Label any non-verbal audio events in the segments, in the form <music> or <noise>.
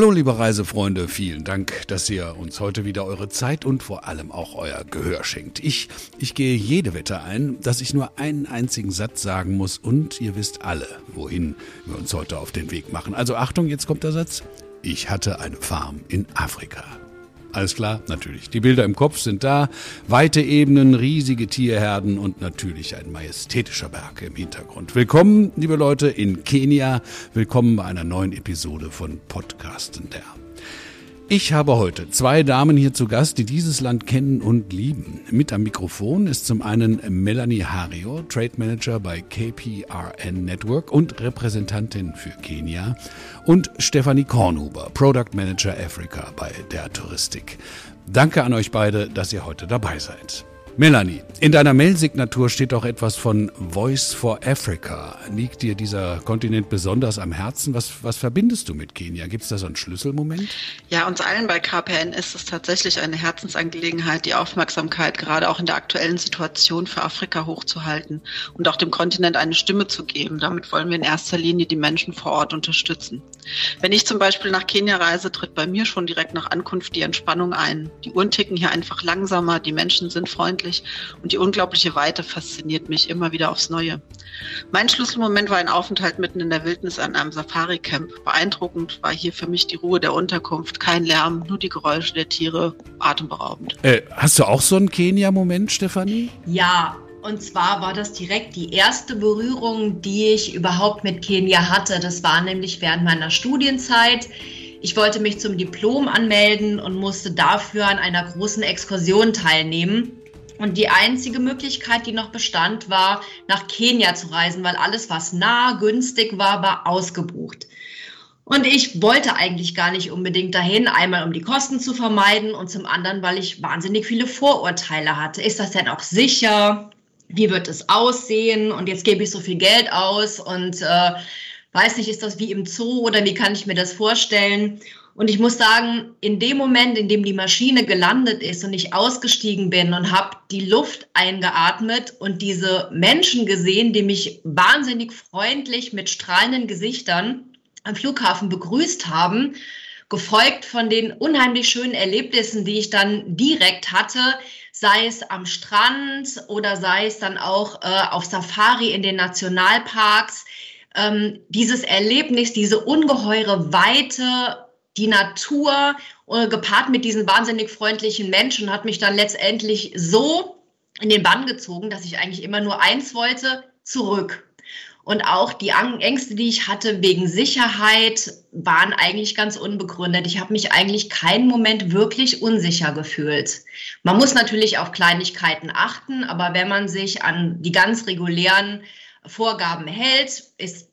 Hallo liebe Reisefreunde, vielen Dank, dass ihr uns heute wieder eure Zeit und vor allem auch euer Gehör schenkt. Ich, ich gehe jede Wette ein, dass ich nur einen einzigen Satz sagen muss und ihr wisst alle, wohin wir uns heute auf den Weg machen. Also Achtung, jetzt kommt der Satz. Ich hatte eine Farm in Afrika. Alles klar, natürlich. Die Bilder im Kopf sind da. Weite Ebenen, riesige Tierherden und natürlich ein majestätischer Berg im Hintergrund. Willkommen, liebe Leute, in Kenia. Willkommen bei einer neuen Episode von Podcasten der. Ich habe heute zwei Damen hier zu Gast, die dieses Land kennen und lieben. Mit am Mikrofon ist zum einen Melanie Hario, Trade Manager bei KPRN Network und Repräsentantin für Kenia und Stefanie Kornhuber, Product Manager Africa bei der Touristik. Danke an euch beide, dass ihr heute dabei seid. Melanie, in deiner Mailsignatur steht auch etwas von Voice for Africa. Liegt dir dieser Kontinent besonders am Herzen? Was, was verbindest du mit Kenia? Gibt es da so einen Schlüsselmoment? Ja, uns allen bei KPN ist es tatsächlich eine Herzensangelegenheit, die Aufmerksamkeit gerade auch in der aktuellen Situation für Afrika hochzuhalten und auch dem Kontinent eine Stimme zu geben. Damit wollen wir in erster Linie die Menschen vor Ort unterstützen. Wenn ich zum Beispiel nach Kenia reise, tritt bei mir schon direkt nach Ankunft die Entspannung ein. Die Uhren ticken hier einfach langsamer, die Menschen sind freundlich unglaublich und die unglaubliche Weite fasziniert mich immer wieder aufs Neue. Mein Schlüsselmoment war ein Aufenthalt mitten in der Wildnis an einem Safari-Camp. Beeindruckend war hier für mich die Ruhe der Unterkunft, kein Lärm, nur die Geräusche der Tiere, atemberaubend. Äh, hast du auch so einen Kenia-Moment, Stefanie? Ja, und zwar war das direkt die erste Berührung, die ich überhaupt mit Kenia hatte. Das war nämlich während meiner Studienzeit. Ich wollte mich zum Diplom anmelden und musste dafür an einer großen Exkursion teilnehmen. Und die einzige Möglichkeit, die noch bestand, war, nach Kenia zu reisen, weil alles, was nah, günstig war, war ausgebucht. Und ich wollte eigentlich gar nicht unbedingt dahin, einmal um die Kosten zu vermeiden und zum anderen, weil ich wahnsinnig viele Vorurteile hatte. Ist das denn auch sicher? Wie wird es aussehen? Und jetzt gebe ich so viel Geld aus und äh, weiß nicht, ist das wie im Zoo oder wie kann ich mir das vorstellen? Und ich muss sagen, in dem Moment, in dem die Maschine gelandet ist und ich ausgestiegen bin und habe die Luft eingeatmet und diese Menschen gesehen, die mich wahnsinnig freundlich mit strahlenden Gesichtern am Flughafen begrüßt haben, gefolgt von den unheimlich schönen Erlebnissen, die ich dann direkt hatte, sei es am Strand oder sei es dann auch äh, auf Safari in den Nationalparks. Ähm, dieses Erlebnis, diese ungeheure Weite die Natur äh, gepaart mit diesen wahnsinnig freundlichen Menschen hat mich dann letztendlich so in den Bann gezogen, dass ich eigentlich immer nur eins wollte, zurück. Und auch die Ängste, die ich hatte wegen Sicherheit, waren eigentlich ganz unbegründet. Ich habe mich eigentlich keinen Moment wirklich unsicher gefühlt. Man muss natürlich auf Kleinigkeiten achten, aber wenn man sich an die ganz regulären Vorgaben hält, ist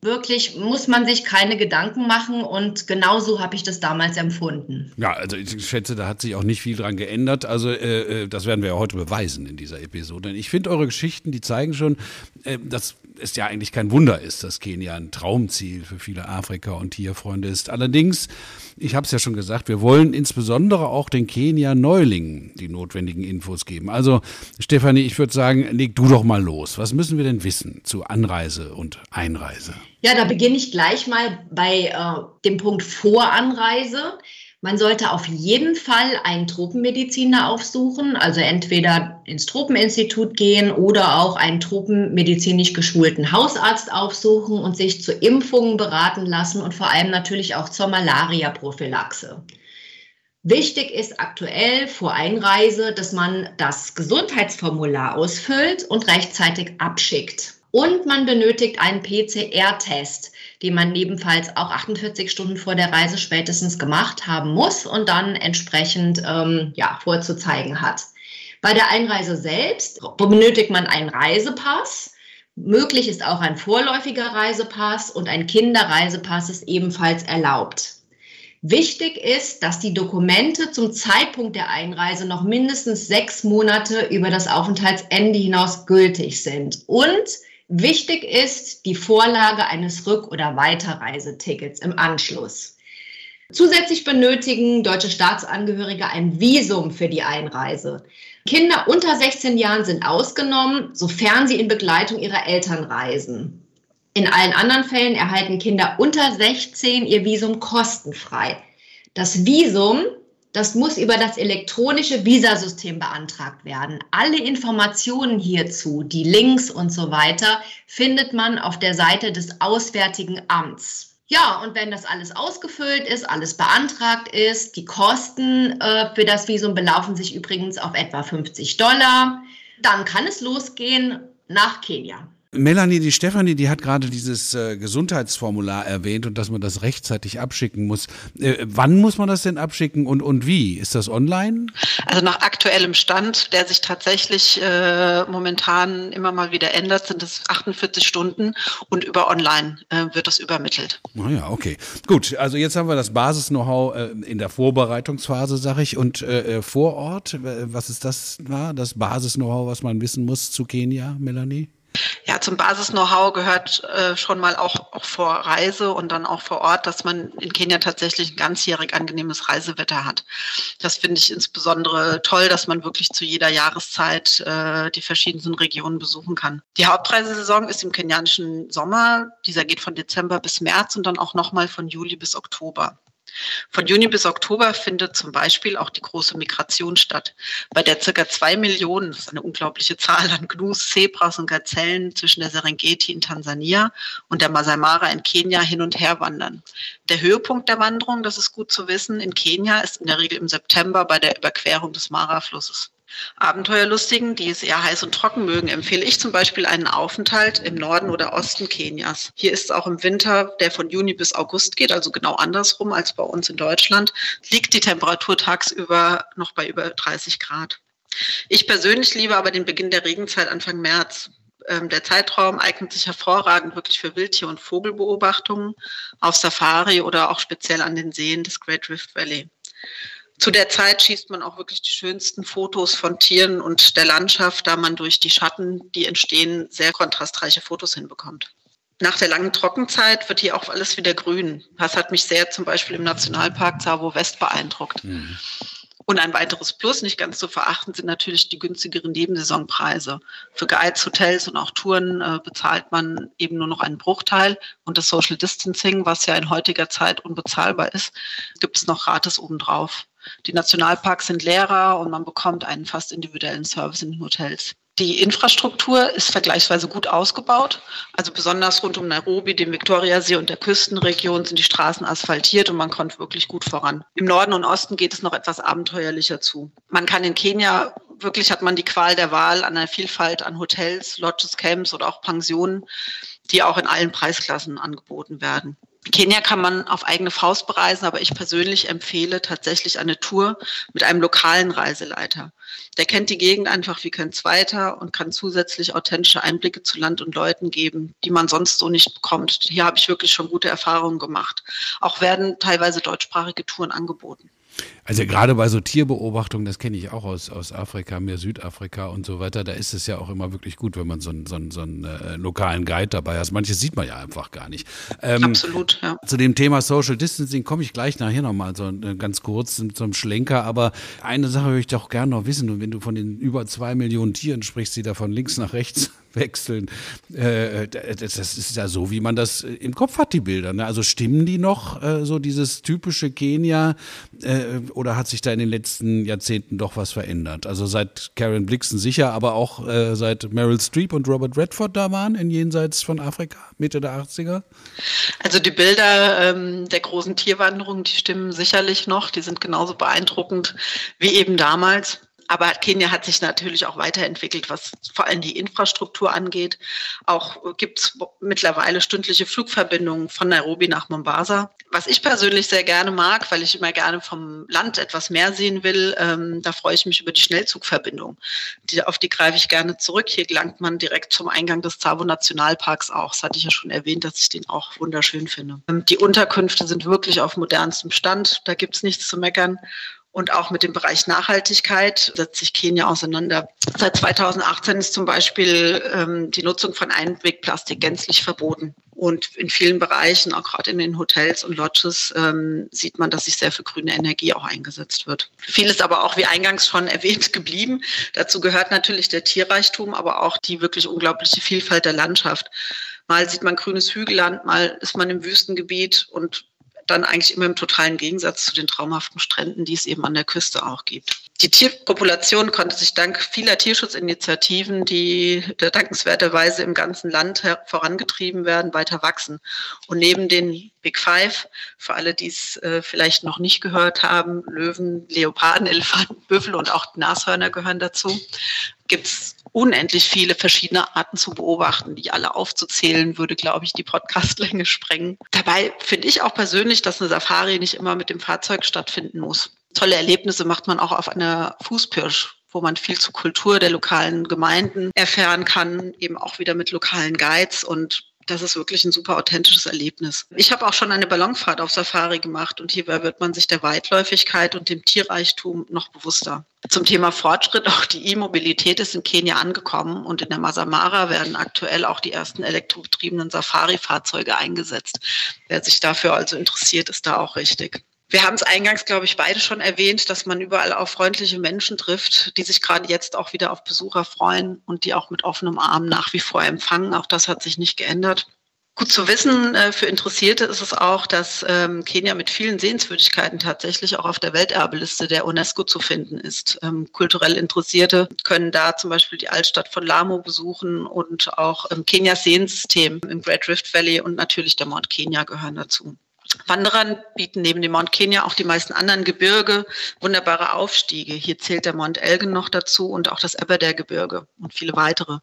wirklich muss man sich keine Gedanken machen und genauso habe ich das damals empfunden. Ja, also ich schätze, da hat sich auch nicht viel dran geändert. Also äh, äh das werden wir ja heute beweisen in dieser Episode. Ich finde eure Geschichten, die zeigen schon, äh, dass es ja eigentlich kein Wunder ist, dass Kenia ein Traumziel für viele Afrika- und Tierfreunde ist. Allerdings, ich habe es ja schon gesagt, wir wollen insbesondere auch den Kenia-Neulingen die notwendigen Infos geben. Also, Stefanie, ich würde sagen, leg du doch mal los. Was müssen wir denn wissen zu Anreise und Einreise? Ja, da beginne ich gleich mal bei äh, dem Punkt Voranreise. Man sollte auf jeden Fall einen Tropenmediziner aufsuchen, also entweder ins Tropeninstitut gehen oder auch einen tropenmedizinisch geschulten Hausarzt aufsuchen und sich zu Impfungen beraten lassen und vor allem natürlich auch zur Malaria-Prophylaxe. Wichtig ist aktuell vor Einreise, dass man das Gesundheitsformular ausfüllt und rechtzeitig abschickt. Und man benötigt einen PCR-Test den man ebenfalls auch 48 Stunden vor der Reise spätestens gemacht haben muss und dann entsprechend ähm, ja, vorzuzeigen hat. Bei der Einreise selbst benötigt man einen Reisepass. Möglich ist auch ein vorläufiger Reisepass und ein Kinderreisepass ist ebenfalls erlaubt. Wichtig ist, dass die Dokumente zum Zeitpunkt der Einreise noch mindestens sechs Monate über das Aufenthaltsende hinaus gültig sind und Wichtig ist die Vorlage eines Rück- oder Weiterreisetickets im Anschluss. Zusätzlich benötigen deutsche Staatsangehörige ein Visum für die Einreise. Kinder unter 16 Jahren sind ausgenommen, sofern sie in Begleitung ihrer Eltern reisen. In allen anderen Fällen erhalten Kinder unter 16 ihr Visum kostenfrei. Das Visum, das muss über das elektronische Visasystem beantragt werden. Alle Informationen hierzu, die Links und so weiter, findet man auf der Seite des Auswärtigen Amts. Ja, und wenn das alles ausgefüllt ist, alles beantragt ist, die Kosten äh, für das Visum belaufen sich übrigens auf etwa 50 Dollar, dann kann es losgehen nach Kenia. Melanie, die Stefanie, die hat gerade dieses äh, Gesundheitsformular erwähnt und dass man das rechtzeitig abschicken muss. Äh, wann muss man das denn abschicken und, und wie? Ist das online? Also nach aktuellem Stand, der sich tatsächlich äh, momentan immer mal wieder ändert, sind es 48 Stunden und über online äh, wird das übermittelt. Naja, ah okay. Gut, also jetzt haben wir das Basis-Know-how äh, in der Vorbereitungsphase, sag ich, und äh, vor Ort, was ist das, na, das Basis-Know-how, was man wissen muss zu Kenia, Melanie? Ja, zum Basis-Know-how gehört äh, schon mal auch, auch vor Reise und dann auch vor Ort, dass man in Kenia tatsächlich ein ganzjährig angenehmes Reisewetter hat. Das finde ich insbesondere toll, dass man wirklich zu jeder Jahreszeit äh, die verschiedensten Regionen besuchen kann. Die Hauptreisesaison ist im kenianischen Sommer. Dieser geht von Dezember bis März und dann auch nochmal von Juli bis Oktober. Von Juni bis Oktober findet zum Beispiel auch die große Migration statt, bei der circa zwei Millionen, das ist eine unglaubliche Zahl an Gnus, Zebras und Gazellen zwischen der Serengeti in Tansania und der Masai Mara in Kenia hin und her wandern. Der Höhepunkt der Wanderung, das ist gut zu wissen, in Kenia ist in der Regel im September bei der Überquerung des Mara-Flusses. Abenteuerlustigen, die es eher heiß und trocken mögen, empfehle ich zum Beispiel einen Aufenthalt im Norden oder Osten Kenias. Hier ist auch im Winter, der von Juni bis August geht, also genau andersrum als bei uns in Deutschland, liegt die Temperatur tagsüber noch bei über 30 Grad. Ich persönlich liebe aber den Beginn der Regenzeit Anfang März. Ähm, der Zeitraum eignet sich hervorragend wirklich für Wildtier- und Vogelbeobachtungen auf Safari oder auch speziell an den Seen des Great Rift Valley zu der Zeit schießt man auch wirklich die schönsten Fotos von Tieren und der Landschaft, da man durch die Schatten, die entstehen, sehr kontrastreiche Fotos hinbekommt. Nach der langen Trockenzeit wird hier auch alles wieder grün. Das hat mich sehr zum Beispiel im Nationalpark Savo West beeindruckt. Mhm. Und ein weiteres Plus, nicht ganz zu verachten, sind natürlich die günstigeren Nebensaisonpreise. Für Guides, Hotels und auch Touren äh, bezahlt man eben nur noch einen Bruchteil. Und das Social Distancing, was ja in heutiger Zeit unbezahlbar ist, gibt es noch gratis obendrauf. Die Nationalparks sind leerer und man bekommt einen fast individuellen Service in den Hotels. Die Infrastruktur ist vergleichsweise gut ausgebaut. Also besonders rund um Nairobi, dem Viktoriasee und der Küstenregion sind die Straßen asphaltiert und man kommt wirklich gut voran. Im Norden und Osten geht es noch etwas abenteuerlicher zu. Man kann in Kenia wirklich hat man die Qual der Wahl an einer Vielfalt an Hotels, Lodges, Camps oder auch Pensionen, die auch in allen Preisklassen angeboten werden. Kenia kann man auf eigene Faust bereisen, aber ich persönlich empfehle tatsächlich eine Tour mit einem lokalen Reiseleiter. Der kennt die Gegend einfach wie kein zweiter und kann zusätzlich authentische Einblicke zu Land und Leuten geben, die man sonst so nicht bekommt. Hier habe ich wirklich schon gute Erfahrungen gemacht. Auch werden teilweise deutschsprachige Touren angeboten. Also gerade bei so Tierbeobachtungen, das kenne ich auch aus, aus Afrika, mehr Südafrika und so weiter, da ist es ja auch immer wirklich gut, wenn man so einen, so einen, so einen äh, lokalen Guide dabei hat. Manches sieht man ja einfach gar nicht. Ähm, Absolut, ja. Zu dem Thema Social Distancing komme ich gleich nachher nochmal so äh, ganz kurz mit so einem Schlenker, aber eine Sache würde ich doch gerne noch wissen, und wenn du von den über zwei Millionen Tieren sprichst, die da von links nach rechts wechseln. Äh, das ist ja so, wie man das im Kopf hat, die Bilder. Ne? Also stimmen die noch, äh, so dieses typische Kenia, äh, oder hat sich da in den letzten Jahrzehnten doch was verändert? Also seit Karen Blixen sicher, aber auch seit Meryl Streep und Robert Redford da waren in Jenseits von Afrika, Mitte der 80er? Also die Bilder ähm, der großen Tierwanderung, die stimmen sicherlich noch. Die sind genauso beeindruckend wie eben damals. Aber Kenia hat sich natürlich auch weiterentwickelt, was vor allem die Infrastruktur angeht. Auch gibt es mittlerweile stündliche Flugverbindungen von Nairobi nach Mombasa. Was ich persönlich sehr gerne mag, weil ich immer gerne vom Land etwas mehr sehen will, ähm, da freue ich mich über die Schnellzugverbindung. Die, auf die greife ich gerne zurück. Hier gelangt man direkt zum Eingang des Tsavo Nationalparks auch. Das hatte ich ja schon erwähnt, dass ich den auch wunderschön finde. Ähm, die Unterkünfte sind wirklich auf modernstem Stand. Da gibt es nichts zu meckern. Und auch mit dem Bereich Nachhaltigkeit setzt sich Kenia auseinander. Seit 2018 ist zum Beispiel ähm, die Nutzung von Einwegplastik gänzlich verboten. Und in vielen Bereichen, auch gerade in den Hotels und Lodges, ähm, sieht man, dass sich sehr für grüne Energie auch eingesetzt wird. Vieles aber auch, wie eingangs schon erwähnt, <laughs> geblieben. Dazu gehört natürlich der Tierreichtum, aber auch die wirklich unglaubliche Vielfalt der Landschaft. Mal sieht man grünes Hügelland, mal ist man im Wüstengebiet und dann eigentlich immer im totalen Gegensatz zu den traumhaften Stränden, die es eben an der Küste auch gibt. Die Tierpopulation konnte sich dank vieler Tierschutzinitiativen, die dankenswerterweise im ganzen Land vorangetrieben werden, weiter wachsen. Und neben den Big Five, für alle, die es äh, vielleicht noch nicht gehört haben, Löwen, Leoparden, Elefanten, Büffel und auch Nashörner gehören dazu, gibt es unendlich viele verschiedene Arten zu beobachten. Die alle aufzuzählen, würde, glaube ich, die Podcastlänge sprengen. Dabei finde ich auch persönlich, dass eine Safari nicht immer mit dem Fahrzeug stattfinden muss. Tolle Erlebnisse macht man auch auf einer Fußpirsch wo man viel zur Kultur der lokalen Gemeinden erfahren kann, eben auch wieder mit lokalen Guides und das ist wirklich ein super authentisches Erlebnis. Ich habe auch schon eine Ballonfahrt auf Safari gemacht und hierbei wird man sich der Weitläufigkeit und dem Tierreichtum noch bewusster. Zum Thema Fortschritt, auch die E-Mobilität ist in Kenia angekommen und in der Masamara werden aktuell auch die ersten elektrobetriebenen Safari-Fahrzeuge eingesetzt. Wer sich dafür also interessiert, ist da auch richtig. Wir haben es eingangs, glaube ich, beide schon erwähnt, dass man überall auf freundliche Menschen trifft, die sich gerade jetzt auch wieder auf Besucher freuen und die auch mit offenem Arm nach wie vor empfangen. Auch das hat sich nicht geändert. Gut zu wissen äh, für Interessierte ist es auch, dass ähm, Kenia mit vielen Sehenswürdigkeiten tatsächlich auch auf der Welterbeliste der UNESCO zu finden ist. Ähm, kulturell Interessierte können da zum Beispiel die Altstadt von Lamu besuchen und auch Kenias Sehensystem im Great Rift Valley und natürlich der Mount Kenya gehören dazu. Wanderern bieten neben dem Mount Kenya auch die meisten anderen Gebirge wunderbare Aufstiege. Hier zählt der Mount Elgin noch dazu und auch das Aberdare-Gebirge und viele weitere.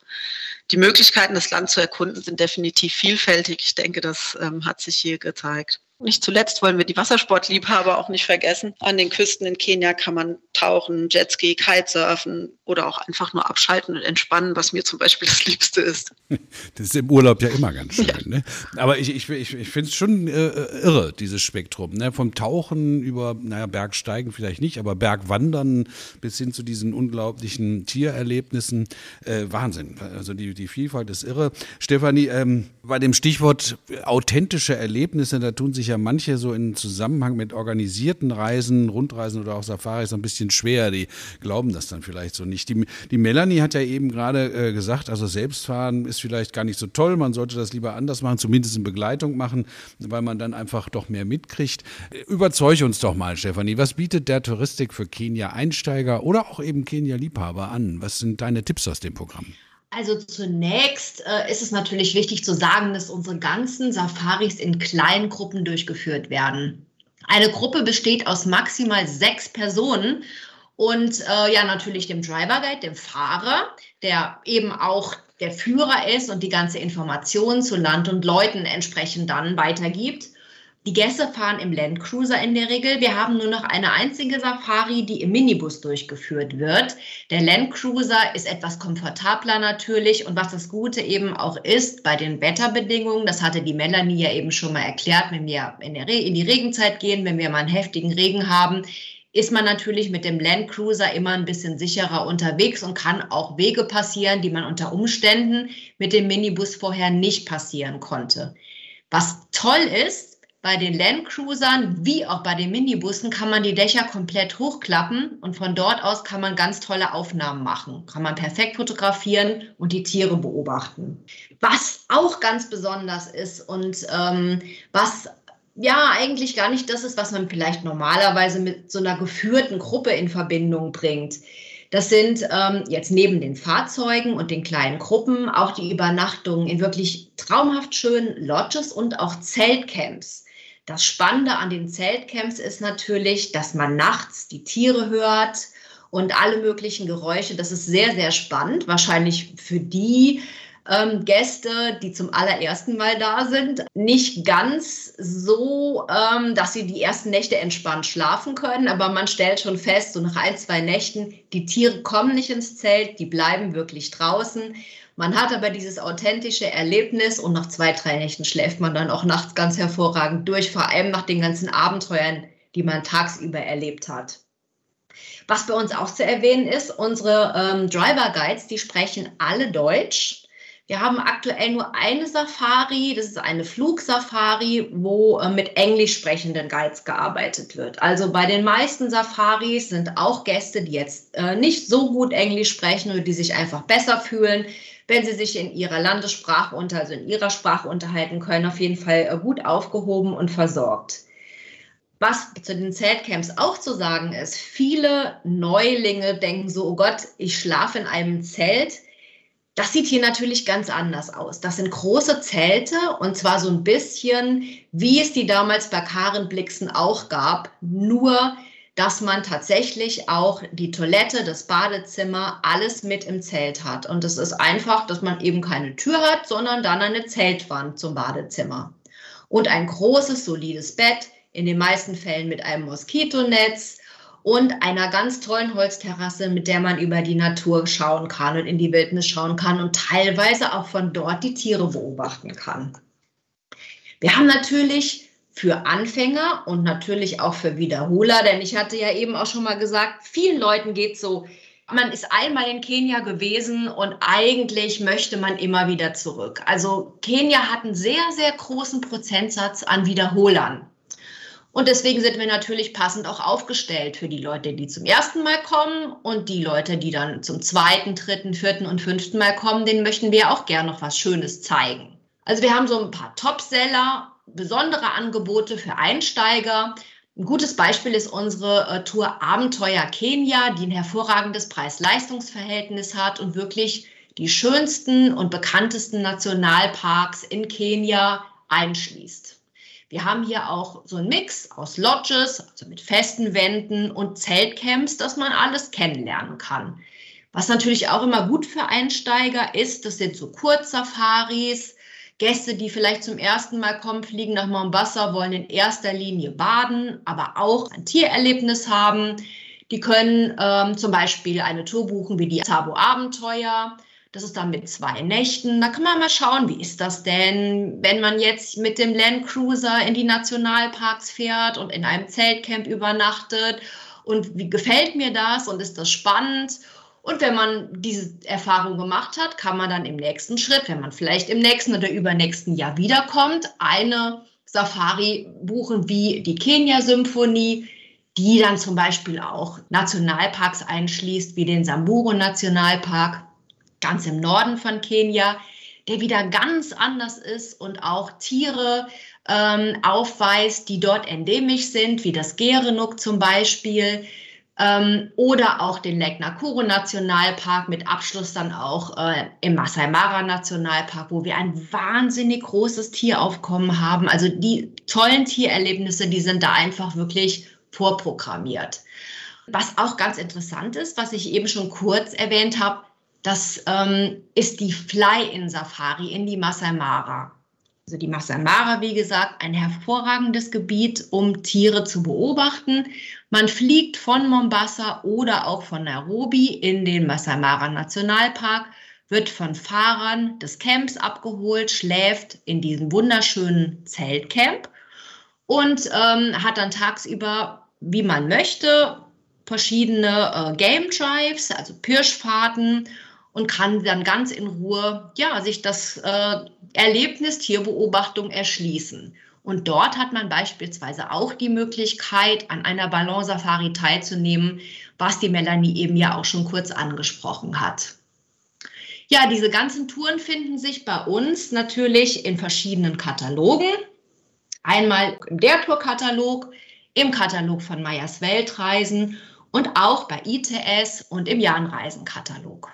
Die Möglichkeiten, das Land zu erkunden, sind definitiv vielfältig. Ich denke, das ähm, hat sich hier gezeigt. Nicht zuletzt wollen wir die Wassersportliebhaber auch nicht vergessen. An den Küsten in Kenia kann man tauchen, Jetski, Kitesurfen oder auch einfach nur abschalten und entspannen, was mir zum Beispiel <laughs> das Liebste ist. Das ist im Urlaub ja immer ganz schön. Ja. Ne? Aber ich, ich, ich, ich finde es schon äh, irre, dieses Spektrum. Ne? Vom Tauchen über, naja, Bergsteigen vielleicht nicht, aber Bergwandern bis hin zu diesen unglaublichen Tiererlebnissen. Äh, Wahnsinn. Also die, die Vielfalt ist irre. Stefanie, ähm, bei dem Stichwort authentische Erlebnisse, da tun sich sich ja manche so in Zusammenhang mit organisierten Reisen, Rundreisen oder auch Safaris ein bisschen schwer. Die glauben das dann vielleicht so nicht. Die, die Melanie hat ja eben gerade äh, gesagt, also Selbstfahren ist vielleicht gar nicht so toll. Man sollte das lieber anders machen, zumindest in Begleitung machen, weil man dann einfach doch mehr mitkriegt. Überzeuge uns doch mal, Stefanie. Was bietet der Touristik für Kenia-Einsteiger oder auch eben Kenia-Liebhaber an? Was sind deine Tipps aus dem Programm? Also zunächst äh, ist es natürlich wichtig zu sagen, dass unsere ganzen Safaris in kleinen Gruppen durchgeführt werden. Eine Gruppe besteht aus maximal sechs Personen und äh, ja natürlich dem Driver Guide, dem Fahrer, der eben auch der Führer ist und die ganze Information zu Land und Leuten entsprechend dann weitergibt. Die Gäste fahren im Landcruiser in der Regel. Wir haben nur noch eine einzige Safari, die im Minibus durchgeführt wird. Der Landcruiser ist etwas komfortabler natürlich und was das Gute eben auch ist bei den Wetterbedingungen, das hatte die Melanie ja eben schon mal erklärt, wenn wir in, in die Regenzeit gehen, wenn wir mal einen heftigen Regen haben, ist man natürlich mit dem Landcruiser immer ein bisschen sicherer unterwegs und kann auch Wege passieren, die man unter Umständen mit dem Minibus vorher nicht passieren konnte. Was toll ist, bei den Landcruisern wie auch bei den Minibussen kann man die Dächer komplett hochklappen und von dort aus kann man ganz tolle Aufnahmen machen. Kann man perfekt fotografieren und die Tiere beobachten. Was auch ganz besonders ist und ähm, was ja eigentlich gar nicht das ist, was man vielleicht normalerweise mit so einer geführten Gruppe in Verbindung bringt. Das sind ähm, jetzt neben den Fahrzeugen und den kleinen Gruppen auch die Übernachtungen in wirklich traumhaft schönen Lodges und auch Zeltcamps. Das Spannende an den Zeltcamps ist natürlich, dass man nachts die Tiere hört und alle möglichen Geräusche. Das ist sehr, sehr spannend. Wahrscheinlich für die ähm, Gäste, die zum allerersten Mal da sind, nicht ganz so, ähm, dass sie die ersten Nächte entspannt schlafen können. Aber man stellt schon fest, so nach ein, zwei Nächten, die Tiere kommen nicht ins Zelt, die bleiben wirklich draußen. Man hat aber dieses authentische Erlebnis und nach zwei, drei Nächten schläft man dann auch nachts ganz hervorragend durch, vor allem nach den ganzen Abenteuern, die man tagsüber erlebt hat. Was bei uns auch zu erwähnen ist, unsere ähm, Driver Guides, die sprechen alle Deutsch. Wir haben aktuell nur eine Safari, das ist eine Flugsafari, wo äh, mit englisch sprechenden Guides gearbeitet wird. Also bei den meisten Safaris sind auch Gäste, die jetzt äh, nicht so gut Englisch sprechen oder die sich einfach besser fühlen, wenn sie sich in ihrer Landessprache unter, also in ihrer Sprache unterhalten können, auf jeden Fall äh, gut aufgehoben und versorgt. Was zu den Zeltcamps auch zu sagen ist, viele Neulinge denken so, oh Gott, ich schlafe in einem Zelt. Das sieht hier natürlich ganz anders aus. Das sind große Zelte und zwar so ein bisschen, wie es die damals bei Karen Blixen auch gab, nur dass man tatsächlich auch die Toilette, das Badezimmer, alles mit im Zelt hat. Und es ist einfach, dass man eben keine Tür hat, sondern dann eine Zeltwand zum Badezimmer. Und ein großes, solides Bett, in den meisten Fällen mit einem Moskitonetz und einer ganz tollen Holzterrasse, mit der man über die Natur schauen kann und in die Wildnis schauen kann und teilweise auch von dort die Tiere beobachten kann. Wir haben natürlich für Anfänger und natürlich auch für Wiederholer, denn ich hatte ja eben auch schon mal gesagt, vielen Leuten geht so, man ist einmal in Kenia gewesen und eigentlich möchte man immer wieder zurück. Also Kenia hat einen sehr, sehr großen Prozentsatz an Wiederholern. Und deswegen sind wir natürlich passend auch aufgestellt für die Leute, die zum ersten Mal kommen und die Leute, die dann zum zweiten, dritten, vierten und fünften Mal kommen, denen möchten wir auch gerne noch was Schönes zeigen. Also wir haben so ein paar Topseller besondere Angebote für Einsteiger. Ein gutes Beispiel ist unsere äh, Tour Abenteuer Kenia, die ein hervorragendes Preis-Leistungs-Verhältnis hat und wirklich die schönsten und bekanntesten Nationalparks in Kenia einschließt. Wir haben hier auch so einen Mix aus Lodges, also mit festen Wänden und Zeltcamps, dass man alles kennenlernen kann. Was natürlich auch immer gut für Einsteiger ist, das sind so Kurzsafaris, Gäste, die vielleicht zum ersten Mal kommen, fliegen nach Mombasa, wollen in erster Linie baden, aber auch ein Tiererlebnis haben. Die können ähm, zum Beispiel eine Tour buchen wie die Tabo Abenteuer. Das ist dann mit zwei Nächten. Da kann man mal schauen, wie ist das denn, wenn man jetzt mit dem Land Cruiser in die Nationalparks fährt und in einem Zeltcamp übernachtet. Und wie gefällt mir das und ist das spannend? Und wenn man diese Erfahrung gemacht hat, kann man dann im nächsten Schritt, wenn man vielleicht im nächsten oder übernächsten Jahr wiederkommt, eine Safari buchen wie die Kenia-Symphonie, die dann zum Beispiel auch Nationalparks einschließt, wie den Samburu-Nationalpark ganz im Norden von Kenia, der wieder ganz anders ist und auch Tiere ähm, aufweist, die dort endemisch sind, wie das Gerenuk zum Beispiel ähm, oder auch den Lake Nakuru Nationalpark mit Abschluss dann auch äh, im Masai Mara Nationalpark, wo wir ein wahnsinnig großes Tieraufkommen haben. Also die tollen Tiererlebnisse, die sind da einfach wirklich vorprogrammiert. Was auch ganz interessant ist, was ich eben schon kurz erwähnt habe, das ähm, ist die Fly-in-Safari in die Masai Mara. Also die Masai Mara, wie gesagt, ein hervorragendes Gebiet, um Tiere zu beobachten. Man fliegt von Mombasa oder auch von Nairobi in den Masai Mara Nationalpark, wird von Fahrern des Camps abgeholt, schläft in diesem wunderschönen Zeltcamp und ähm, hat dann tagsüber, wie man möchte, verschiedene äh, Game Drives, also Pirschfahrten und kann dann ganz in Ruhe ja, sich das äh, Erlebnis Tierbeobachtung erschließen. Und dort hat man beispielsweise auch die Möglichkeit, an einer Ballonsafari teilzunehmen, was die Melanie eben ja auch schon kurz angesprochen hat. Ja, diese ganzen Touren finden sich bei uns natürlich in verschiedenen Katalogen. Einmal im der Tourkatalog, im Katalog von Meyers Weltreisen und auch bei ITS und im Jahnreisenkatalog.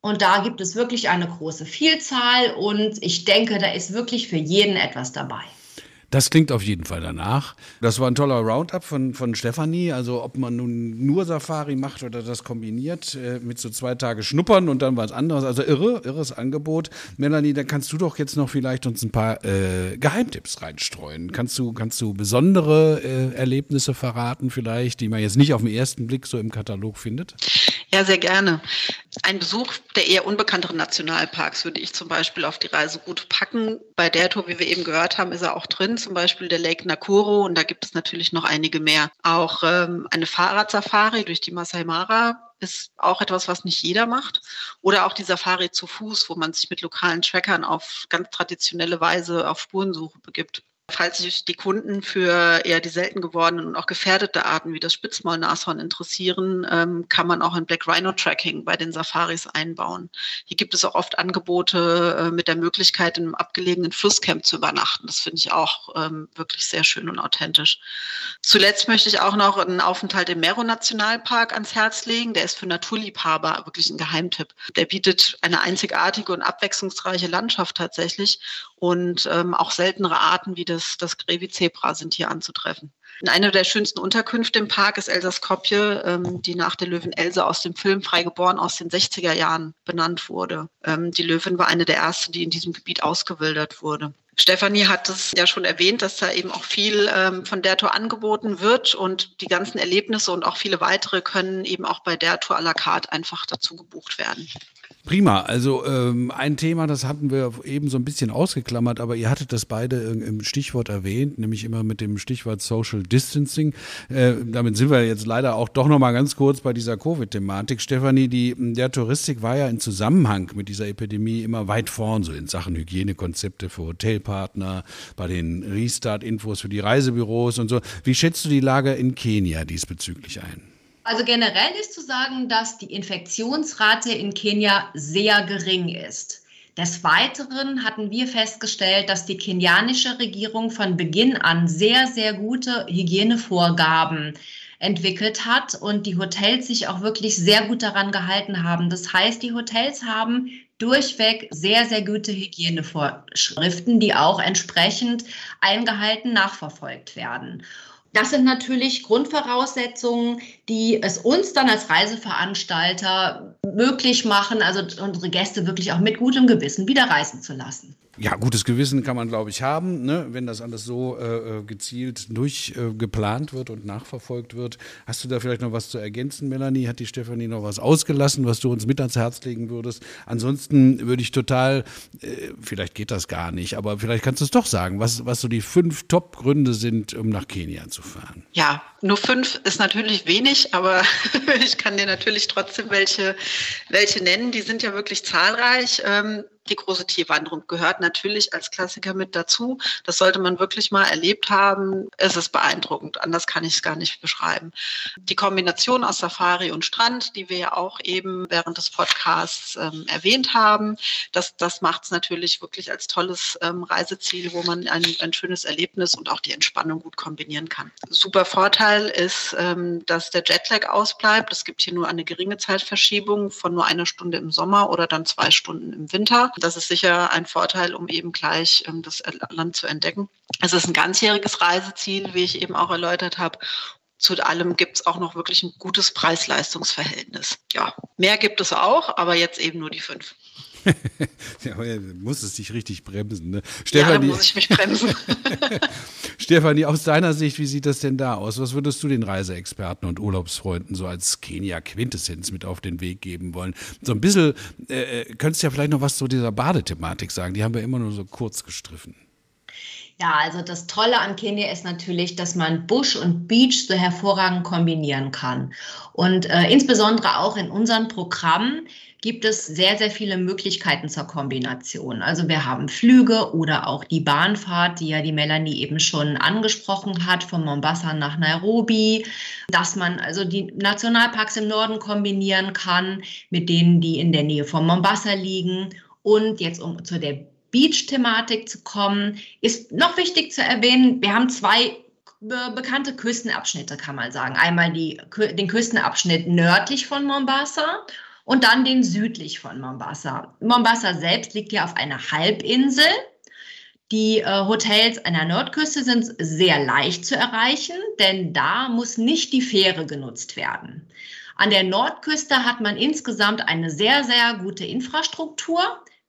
Und da gibt es wirklich eine große Vielzahl und ich denke, da ist wirklich für jeden etwas dabei. Das klingt auf jeden Fall danach. Das war ein toller Roundup von, von Stefanie. Also ob man nun nur Safari macht oder das kombiniert äh, mit so zwei Tage Schnuppern und dann was anderes. Also irre, irres Angebot. Melanie, da kannst du doch jetzt noch vielleicht uns ein paar äh, Geheimtipps reinstreuen. Kannst du, kannst du besondere äh, Erlebnisse verraten vielleicht, die man jetzt nicht auf den ersten Blick so im Katalog findet? Ja, sehr gerne. Ein Besuch der eher unbekannteren Nationalparks würde ich zum Beispiel auf die Reise gut packen. Bei der Tour, wie wir eben gehört haben, ist er auch drin, zum Beispiel der Lake Nakuru und da gibt es natürlich noch einige mehr. Auch ähm, eine Fahrradsafari durch die Masai Mara ist auch etwas, was nicht jeder macht. Oder auch die Safari zu Fuß, wo man sich mit lokalen Trackern auf ganz traditionelle Weise auf Spurensuche begibt. Falls sich die Kunden für eher die selten gewordenen und auch gefährdete Arten wie das Spitzmaulnashorn interessieren, ähm, kann man auch ein Black Rhino Tracking bei den Safaris einbauen. Hier gibt es auch oft Angebote äh, mit der Möglichkeit, in einem abgelegenen Flusscamp zu übernachten. Das finde ich auch ähm, wirklich sehr schön und authentisch. Zuletzt möchte ich auch noch einen Aufenthalt im Mero Nationalpark ans Herz legen. Der ist für Naturliebhaber wirklich ein Geheimtipp. Der bietet eine einzigartige und abwechslungsreiche Landschaft tatsächlich und ähm, auch seltenere Arten wie das, das Grevi-Zebra sind hier anzutreffen. Eine der schönsten Unterkünfte im Park ist Elsa Skopje, ähm, die nach der Löwin Elsa aus dem Film Freigeboren aus den 60er Jahren benannt wurde. Ähm, die Löwin war eine der ersten, die in diesem Gebiet ausgewildert wurde. Stefanie hat es ja schon erwähnt, dass da eben auch viel ähm, von der Tour angeboten wird und die ganzen Erlebnisse und auch viele weitere können eben auch bei der Tour à la carte einfach dazu gebucht werden. Prima. Also ähm, ein Thema, das hatten wir eben so ein bisschen ausgeklammert, aber ihr hattet das beide im Stichwort erwähnt, nämlich immer mit dem Stichwort Social Distancing. Äh, damit sind wir jetzt leider auch doch noch mal ganz kurz bei dieser Covid-Thematik. Stefanie, die der Touristik war ja in Zusammenhang mit dieser Epidemie immer weit vorn, so in Sachen Hygienekonzepte für Hotelpartner, bei den Restart-Infos für die Reisebüros und so. Wie schätzt du die Lage in Kenia diesbezüglich ein? Also generell ist zu sagen, dass die Infektionsrate in Kenia sehr gering ist. Des Weiteren hatten wir festgestellt, dass die kenianische Regierung von Beginn an sehr, sehr gute Hygienevorgaben entwickelt hat und die Hotels sich auch wirklich sehr gut daran gehalten haben. Das heißt, die Hotels haben durchweg sehr, sehr gute Hygienevorschriften, die auch entsprechend eingehalten nachverfolgt werden. Das sind natürlich Grundvoraussetzungen, die es uns dann als Reiseveranstalter möglich machen, also unsere Gäste wirklich auch mit gutem Gewissen wieder reisen zu lassen. Ja, gutes Gewissen kann man, glaube ich, haben, ne? wenn das alles so äh, äh gezielt durchgeplant äh, wird und nachverfolgt wird. Hast du da vielleicht noch was zu ergänzen, Melanie? Hat die Stefanie noch was ausgelassen, was du uns mit ans Herz legen würdest? Ansonsten würde ich total, äh, vielleicht geht das gar nicht, aber vielleicht kannst du es doch sagen, was, was so die fünf Top-Gründe sind, um nach Kenia zu fahren. Ja, nur fünf ist natürlich wenig, aber <laughs> ich kann dir natürlich trotzdem welche, welche nennen. Die sind ja wirklich zahlreich. Ähm, die große Tierwanderung gehört natürlich als Klassiker mit dazu. Das sollte man wirklich mal erlebt haben. Es ist beeindruckend. Anders kann ich es gar nicht beschreiben. Die Kombination aus Safari und Strand, die wir ja auch eben während des Podcasts ähm, erwähnt haben, das, das macht es natürlich wirklich als tolles ähm, Reiseziel, wo man ein, ein schönes Erlebnis und auch die Entspannung gut kombinieren kann. Super Vorteil ist, ähm, dass der Jetlag ausbleibt. Es gibt hier nur eine geringe Zeitverschiebung von nur einer Stunde im Sommer oder dann zwei Stunden im Winter. Das ist sicher ein Vorteil, um eben gleich ähm, das Land zu entdecken. Es ist ein ganzjähriges Reiseziel, wie ich eben auch erläutert habe. Zu allem gibt es auch noch wirklich ein gutes Preis-Leistungs-Verhältnis. Ja, mehr gibt es auch, aber jetzt eben nur die fünf. <laughs> ja, muss es sich richtig bremsen. Ne? Stefanie, ja, muss ich mich bremsen. <laughs> Stefanie, aus deiner Sicht, wie sieht das denn da aus? Was würdest du den Reiseexperten und Urlaubsfreunden so als Kenia-Quintessenz mit auf den Weg geben wollen? So ein bisschen, äh, äh könntest du ja vielleicht noch was zu dieser Badethematik sagen. Die haben wir immer nur so kurz gestriffen. Ja, also das Tolle an Kenia ist natürlich, dass man Busch und Beach so hervorragend kombinieren kann. Und äh, insbesondere auch in unseren Programmen gibt es sehr, sehr viele Möglichkeiten zur Kombination. Also wir haben Flüge oder auch die Bahnfahrt, die ja die Melanie eben schon angesprochen hat, von Mombasa nach Nairobi, dass man also die Nationalparks im Norden kombinieren kann mit denen, die in der Nähe von Mombasa liegen. Und jetzt um zu der Beach-Thematik zu kommen, ist noch wichtig zu erwähnen, wir haben zwei bekannte Küstenabschnitte, kann man sagen. Einmal die, den Küstenabschnitt nördlich von Mombasa und dann den südlich von Mombasa. Mombasa selbst liegt ja auf einer Halbinsel. Die äh, Hotels an der Nordküste sind sehr leicht zu erreichen, denn da muss nicht die Fähre genutzt werden. An der Nordküste hat man insgesamt eine sehr, sehr gute Infrastruktur.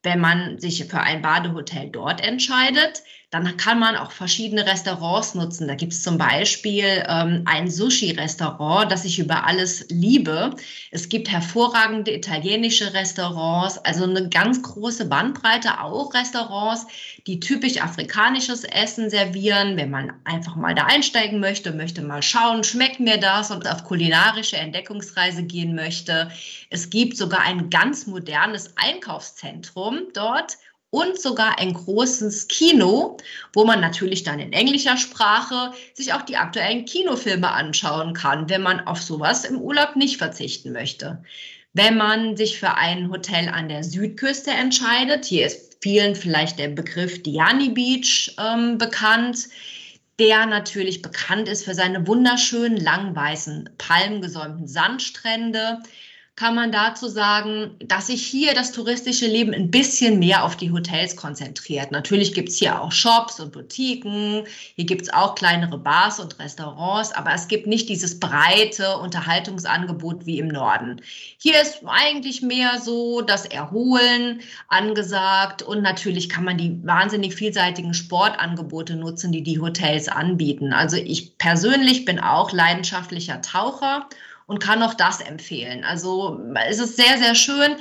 Wenn man sich für ein Badehotel dort entscheidet, dann kann man auch verschiedene Restaurants nutzen. Da gibt es zum Beispiel ähm, ein Sushi-Restaurant, das ich über alles liebe. Es gibt hervorragende italienische Restaurants, also eine ganz große Bandbreite auch Restaurants, die typisch afrikanisches Essen servieren. Wenn man einfach mal da einsteigen möchte, möchte mal schauen, schmeckt mir das und auf kulinarische Entdeckungsreise gehen möchte. Es gibt sogar ein ganz modernes Einkaufszentrum dort und sogar ein großes Kino, wo man natürlich dann in englischer Sprache sich auch die aktuellen Kinofilme anschauen kann, wenn man auf sowas im Urlaub nicht verzichten möchte. Wenn man sich für ein Hotel an der Südküste entscheidet, hier ist vielen vielleicht der Begriff Diani Beach ähm, bekannt, der natürlich bekannt ist für seine wunderschönen, lang weißen, palmgesäumten Sandstrände, kann man dazu sagen, dass sich hier das touristische Leben ein bisschen mehr auf die Hotels konzentriert. Natürlich gibt es hier auch Shops und Boutiquen, hier gibt es auch kleinere Bars und Restaurants, aber es gibt nicht dieses breite Unterhaltungsangebot wie im Norden. Hier ist eigentlich mehr so das Erholen angesagt und natürlich kann man die wahnsinnig vielseitigen Sportangebote nutzen, die die Hotels anbieten. Also ich persönlich bin auch leidenschaftlicher Taucher und kann auch das empfehlen. Also es ist sehr, sehr schön,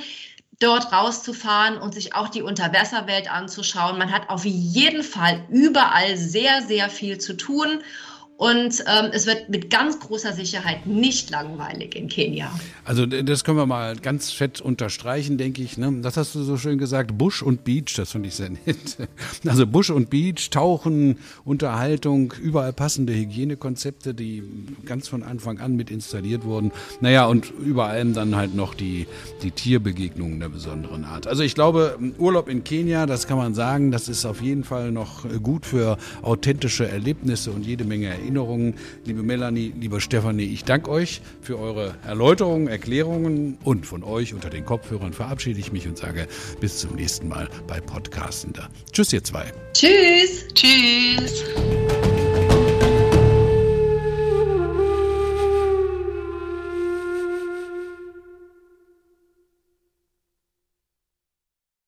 dort rauszufahren und sich auch die Unterwasserwelt anzuschauen. Man hat auf jeden Fall überall sehr, sehr viel zu tun. Und ähm, es wird mit ganz großer Sicherheit nicht langweilig in Kenia. Also das können wir mal ganz fett unterstreichen, denke ich. Ne? Das hast du so schön gesagt, Busch und Beach, das finde ich sehr nett. <laughs> Also Busch und Beach, Tauchen, Unterhaltung, überall passende Hygienekonzepte, die ganz von Anfang an mit installiert wurden. Naja, und über allem dann halt noch die, die Tierbegegnungen der besonderen Art. Also ich glaube, Urlaub in Kenia, das kann man sagen, das ist auf jeden Fall noch gut für authentische Erlebnisse und jede Menge Erinnerungen. Erinnerungen. Liebe Melanie, lieber Stefanie, ich danke euch für eure Erläuterungen, Erklärungen und von euch unter den Kopfhörern verabschiede ich mich und sage bis zum nächsten Mal bei Podcastender. Tschüss, ihr zwei. Tschüss. Tschüss.